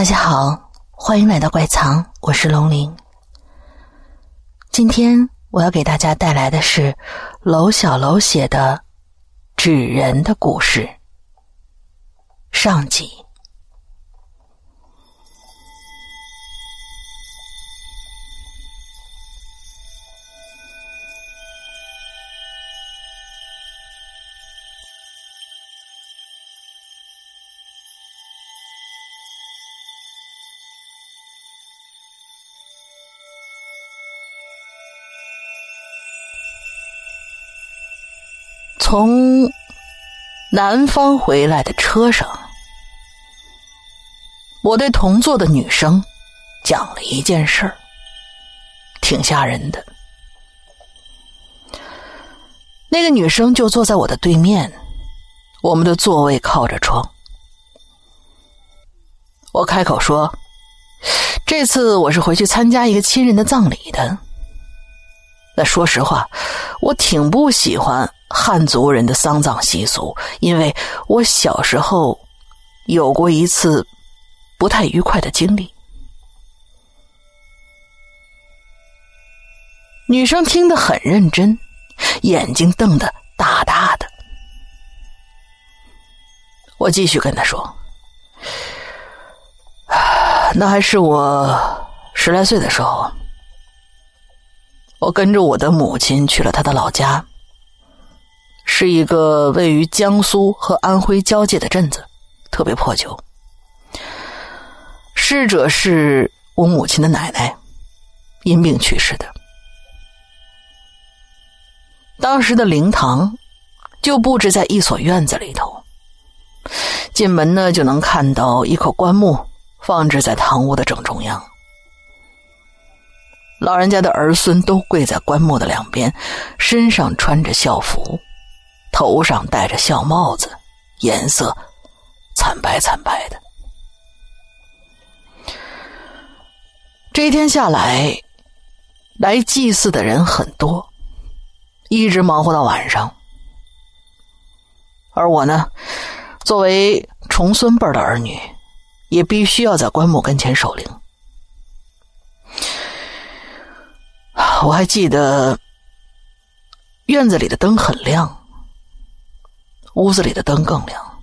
大家好，欢迎来到怪藏，我是龙鳞。今天我要给大家带来的是楼小楼写的《纸人的故事》上集。从南方回来的车上，我对同座的女生讲了一件事儿，挺吓人的。那个女生就坐在我的对面，我们的座位靠着窗。我开口说：“这次我是回去参加一个亲人的葬礼的。”那说实话，我挺不喜欢。汉族人的丧葬习俗，因为我小时候有过一次不太愉快的经历。女生听得很认真，眼睛瞪得大大的。我继续跟她说：“那还是我十来岁的时候，我跟着我的母亲去了她的老家。”是一个位于江苏和安徽交界的镇子，特别破旧。逝者是我母亲的奶奶，因病去世的。当时的灵堂就布置在一所院子里头，进门呢就能看到一口棺木放置在堂屋的正中央。老人家的儿孙都跪在棺木的两边，身上穿着校服。头上戴着孝帽子，颜色惨白惨白的。这一天下来，来祭祀的人很多，一直忙活到晚上。而我呢，作为重孙辈的儿女，也必须要在棺木跟前守灵。我还记得，院子里的灯很亮。屋子里的灯更亮，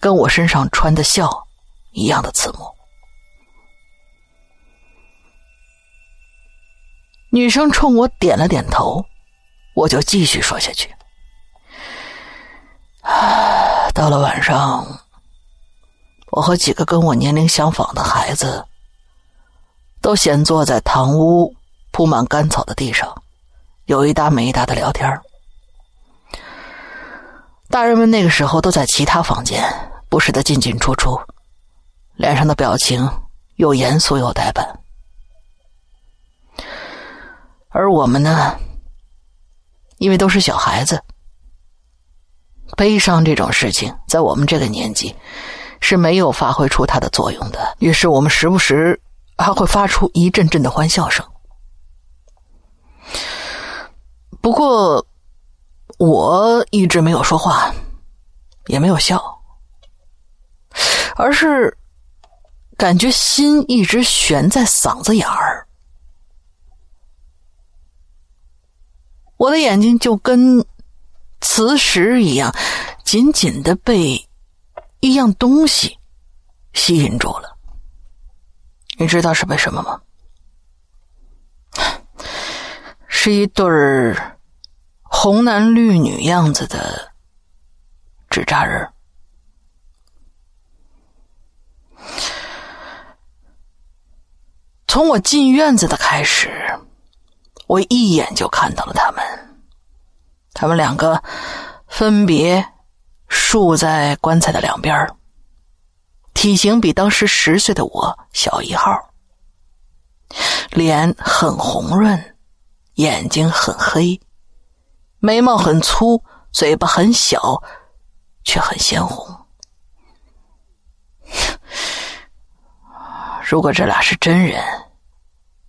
跟我身上穿的孝一样的刺目。女生冲我点了点头，我就继续说下去。到了晚上，我和几个跟我年龄相仿的孩子，都闲坐在堂屋铺满干草的地上，有一搭没一搭的聊天大人们那个时候都在其他房间，不时的进进出出，脸上的表情又严肃又呆板。而我们呢，因为都是小孩子，悲伤这种事情在我们这个年纪是没有发挥出它的作用的。于是我们时不时还会发出一阵阵的欢笑声。不过。我一直没有说话，也没有笑，而是感觉心一直悬在嗓子眼儿。我的眼睛就跟磁石一样，紧紧的被一样东西吸引住了。你知道是为什么吗？是一对儿。红男绿女样子的纸扎人从我进院子的开始，我一眼就看到了他们。他们两个分别竖在棺材的两边体型比当时十岁的我小一号，脸很红润，眼睛很黑。眉毛很粗，嘴巴很小，却很鲜红。如果这俩是真人，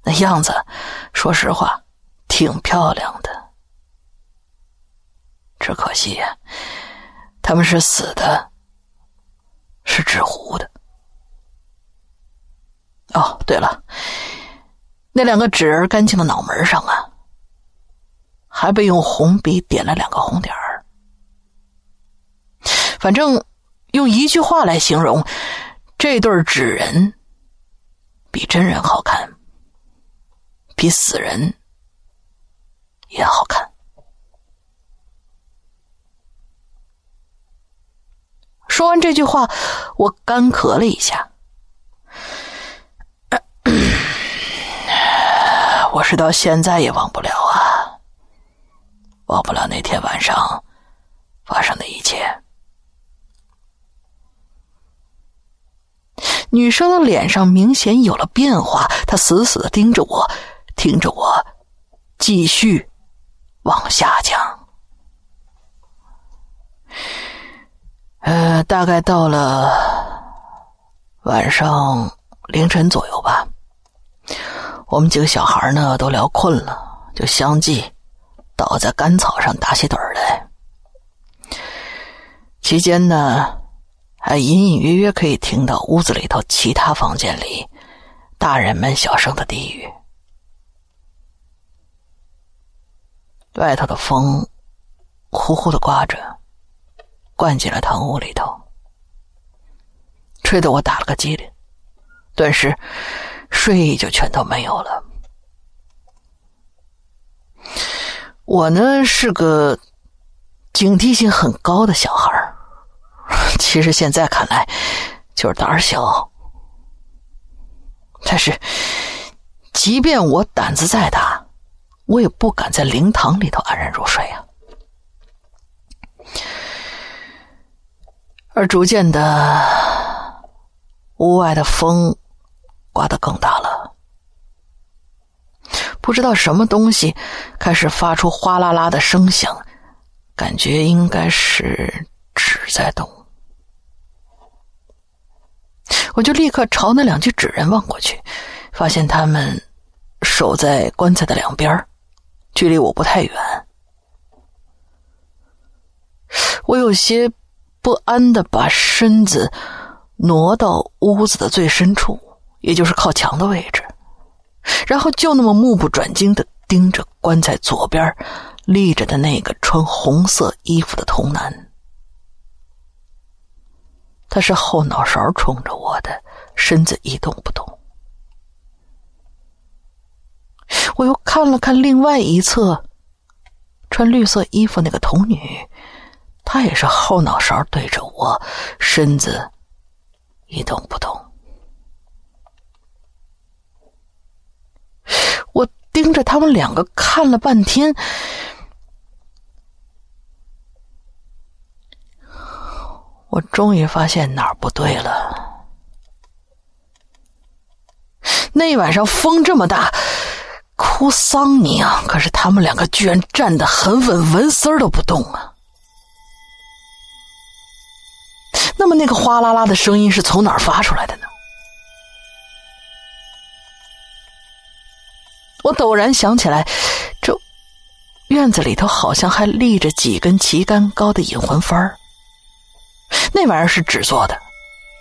那样子，说实话，挺漂亮的。只可惜呀，他们是死的，是纸糊的。哦，对了，那两个纸儿干净的脑门上啊，还被用红笔点了两个红点儿。反正用一句话来形容，这对纸人比真人好看，比死人也好看。说完这句话，我干咳了一下。我是到现在也忘不了，忘不了那天晚上发生的一切。女生的脸上明显有了变化，她死死的盯着我，听着我继续往下讲。呃，大概到了晚上凌晨左右吧。我们几个小孩呢都聊困了，就相继倒在干草上打起盹儿来。期间呢，还隐隐约约可以听到屋子里头其他房间里大人们小声的低语。外头的风呼呼的刮着，灌进了堂屋里头，吹得我打了个激灵，顿时。睡意就全都没有了。我呢是个警惕性很高的小孩 其实现在看来就是胆小。但是，即便我胆子再大，我也不敢在灵堂里头安然入睡啊。而逐渐的，屋外的风。刮得更大了，不知道什么东西开始发出哗啦啦的声响，感觉应该是纸在动。我就立刻朝那两具纸人望过去，发现他们守在棺材的两边，距离我不太远。我有些不安的把身子挪到屋子的最深处。也就是靠墙的位置，然后就那么目不转睛的盯着棺材左边立着的那个穿红色衣服的童男。他是后脑勺冲着我的，身子一动不动。我又看了看另外一侧，穿绿色衣服那个童女，她也是后脑勺对着我，身子一动不动。盯着他们两个看了半天，我终于发现哪儿不对了。那晚上风这么大，哭丧你啊！可是他们两个居然站得很稳，纹丝儿都不动啊。那么那个哗啦啦的声音是从哪儿发出来的呢？我陡然想起来，这院子里头好像还立着几根旗杆高的引魂幡那玩意儿是纸做的，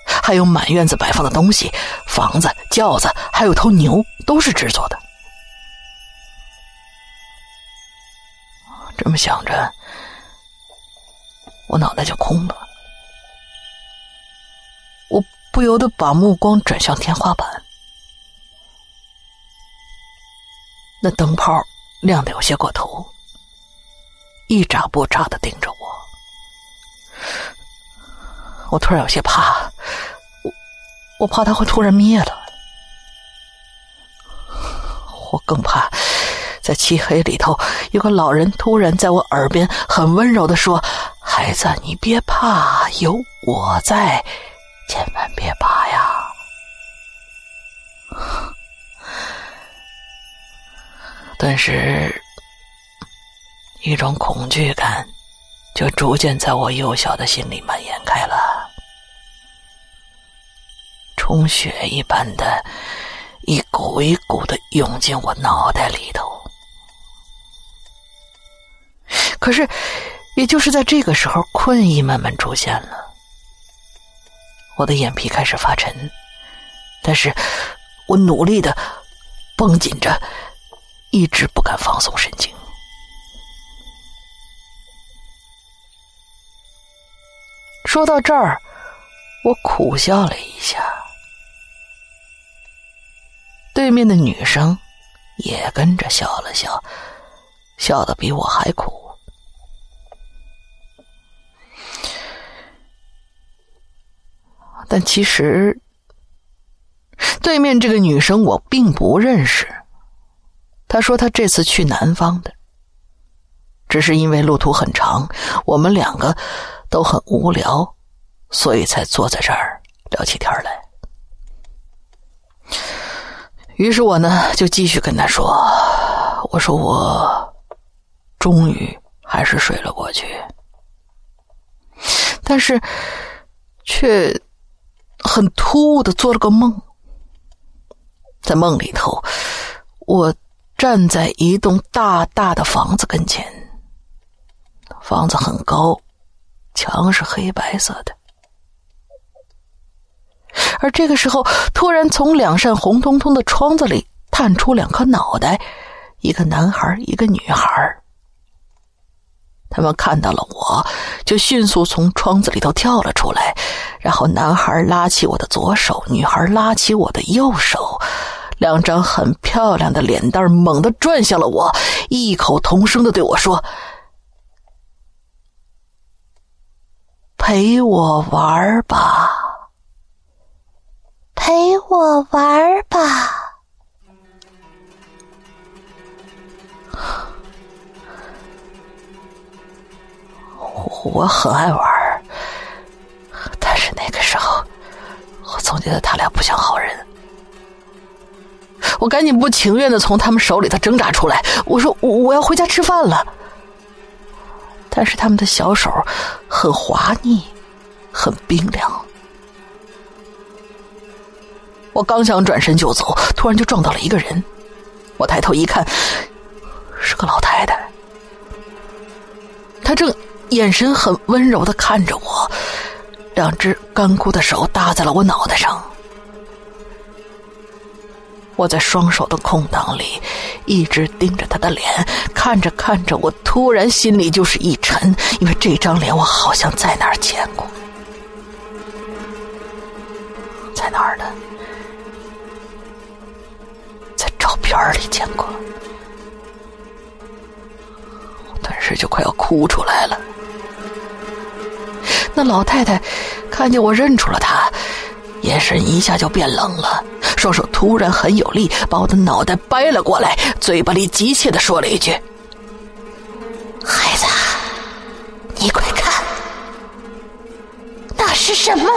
还有满院子摆放的东西，房子、轿子，还有头牛，都是纸做的。这么想着，我脑袋就空了，我不由得把目光转向天花板。那灯泡亮的有些过头，一眨不眨的盯着我。我突然有些怕，我我怕它会突然灭了。我更怕在漆黑里头有个老人突然在我耳边很温柔的说：“孩子，你别怕，有我在，千万别怕呀。”顿时，一种恐惧感就逐渐在我幼小的心里蔓延开了，充血一般的，一股一股的涌进我脑袋里头。可是，也就是在这个时候，困意慢慢出现了，我的眼皮开始发沉，但是我努力的绷紧着，一直不敢放松神经。说到这儿，我苦笑了一下。对面的女生也跟着笑了笑，笑得比我还苦。但其实，对面这个女生我并不认识。他说他这次去南方的，只是因为路途很长，我们两个。都很无聊，所以才坐在这儿聊起天来。于是我呢就继续跟他说：“我说我终于还是睡了过去，但是却很突兀的做了个梦。在梦里头，我站在一栋大大的房子跟前，房子很高。”墙是黑白色的，而这个时候，突然从两扇红彤彤的窗子里探出两颗脑袋，一个男孩，一个女孩。他们看到了我，就迅速从窗子里头跳了出来，然后男孩拉起我的左手，女孩拉起我的右手，两张很漂亮的脸蛋猛地转向了我，异口同声的对我说。陪我玩吧，陪我玩吧。我很爱玩，但是那个时候，我总觉得他俩不像好人。我赶紧不情愿的从他们手里头挣扎出来，我说：“我要回家吃饭了。”但是他们的小手很滑腻，很冰凉。我刚想转身就走，突然就撞到了一个人。我抬头一看，是个老太太。她正眼神很温柔的看着我，两只干枯的手搭在了我脑袋上。我在双手的空档里，一直盯着他的脸，看着看着，我突然心里就是一沉，因为这张脸我好像在哪儿见过，在哪儿呢？在照片里见过，顿时就快要哭出来了。那老太太看见我认出了她。眼神一下就变冷了，双手突然很有力，把我的脑袋掰了过来，嘴巴里急切的说了一句：“孩子，你快看，那是什么？”